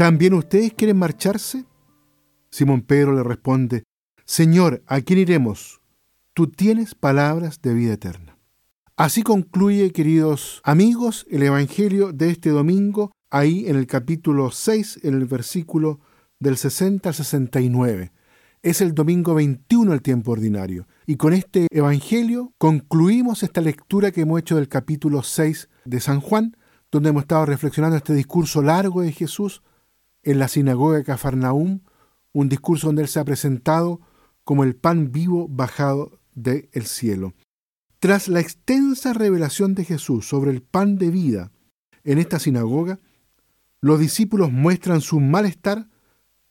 ¿También ustedes quieren marcharse? Simón Pedro le responde, Señor, ¿a quién iremos? Tú tienes palabras de vida eterna. Así concluye, queridos amigos, el Evangelio de este domingo, ahí en el capítulo 6, en el versículo del 60 al 69. Es el domingo 21 del tiempo ordinario. Y con este Evangelio concluimos esta lectura que hemos hecho del capítulo 6 de San Juan, donde hemos estado reflexionando este discurso largo de Jesús en la sinagoga de Cafarnaúm, un discurso donde él se ha presentado como el pan vivo bajado del cielo. Tras la extensa revelación de Jesús sobre el pan de vida en esta sinagoga, los discípulos muestran su malestar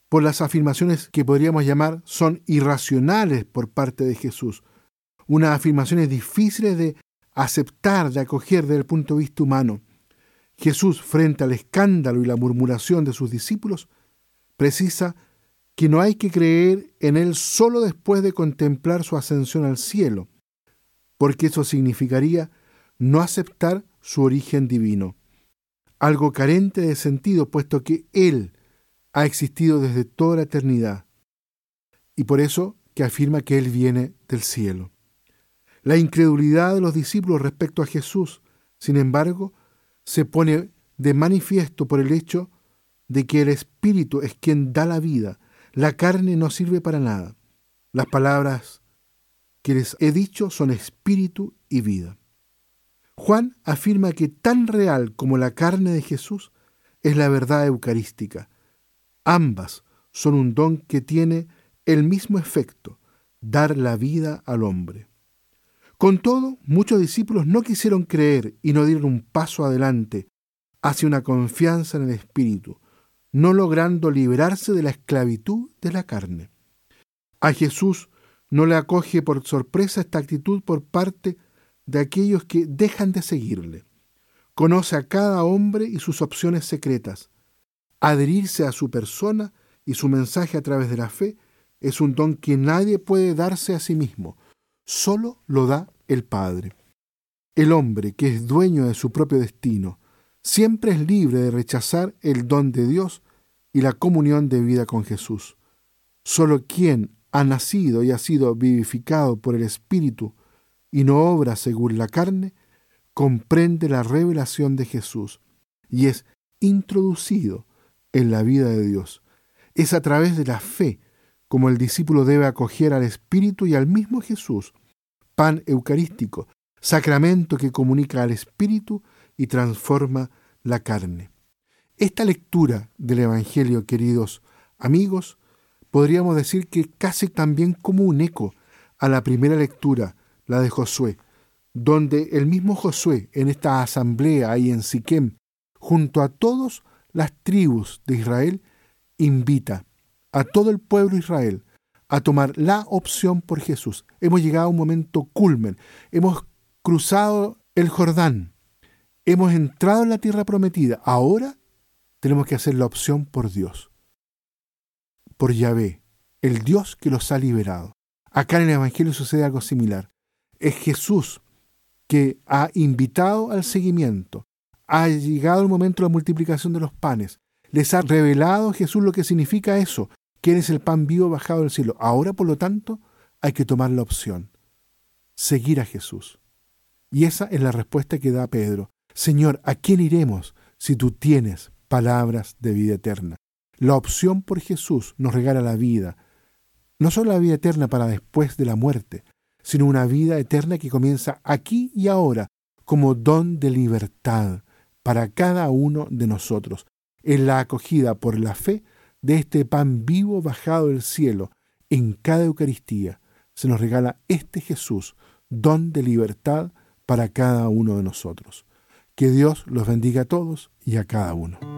por las afirmaciones que podríamos llamar son irracionales por parte de Jesús, unas afirmaciones difíciles de aceptar, de acoger desde el punto de vista humano. Jesús, frente al escándalo y la murmuración de sus discípulos, precisa que no hay que creer en Él solo después de contemplar su ascensión al cielo, porque eso significaría no aceptar su origen divino, algo carente de sentido, puesto que Él ha existido desde toda la eternidad, y por eso que afirma que Él viene del cielo. La incredulidad de los discípulos respecto a Jesús, sin embargo, se pone de manifiesto por el hecho de que el Espíritu es quien da la vida, la carne no sirve para nada. Las palabras que les he dicho son espíritu y vida. Juan afirma que tan real como la carne de Jesús es la verdad eucarística. Ambas son un don que tiene el mismo efecto, dar la vida al hombre. Con todo, muchos discípulos no quisieron creer y no dieron un paso adelante hacia una confianza en el Espíritu, no logrando liberarse de la esclavitud de la carne. A Jesús no le acoge por sorpresa esta actitud por parte de aquellos que dejan de seguirle. Conoce a cada hombre y sus opciones secretas. Adherirse a su persona y su mensaje a través de la fe es un don que nadie puede darse a sí mismo, solo lo da el Padre. El hombre que es dueño de su propio destino siempre es libre de rechazar el don de Dios y la comunión de vida con Jesús. Solo quien ha nacido y ha sido vivificado por el Espíritu y no obra según la carne, comprende la revelación de Jesús y es introducido en la vida de Dios. Es a través de la fe como el discípulo debe acoger al Espíritu y al mismo Jesús, pan eucarístico, sacramento que comunica al Espíritu y transforma la carne. Esta lectura del Evangelio, queridos amigos, podríamos decir que casi también como un eco a la primera lectura, la de Josué, donde el mismo Josué, en esta asamblea ahí en Siquem, junto a todas las tribus de Israel, invita a todo el pueblo de Israel a tomar la opción por Jesús. Hemos llegado a un momento culmen. Hemos cruzado el Jordán. Hemos entrado en la tierra prometida. Ahora tenemos que hacer la opción por Dios. Por Yahvé, el Dios que los ha liberado. Acá en el Evangelio sucede algo similar. Es Jesús que ha invitado al seguimiento. Ha llegado el momento de la multiplicación de los panes. Les ha revelado Jesús lo que significa eso, ¿Quién es el pan vivo bajado del cielo? Ahora, por lo tanto, hay que tomar la opción. Seguir a Jesús. Y esa es la respuesta que da Pedro. Señor, ¿a quién iremos si tú tienes palabras de vida eterna? La opción por Jesús nos regala la vida. No solo la vida eterna para después de la muerte, sino una vida eterna que comienza aquí y ahora como don de libertad para cada uno de nosotros, en la acogida por la fe de este pan vivo bajado del cielo, en cada Eucaristía se nos regala este Jesús, don de libertad para cada uno de nosotros. Que Dios los bendiga a todos y a cada uno.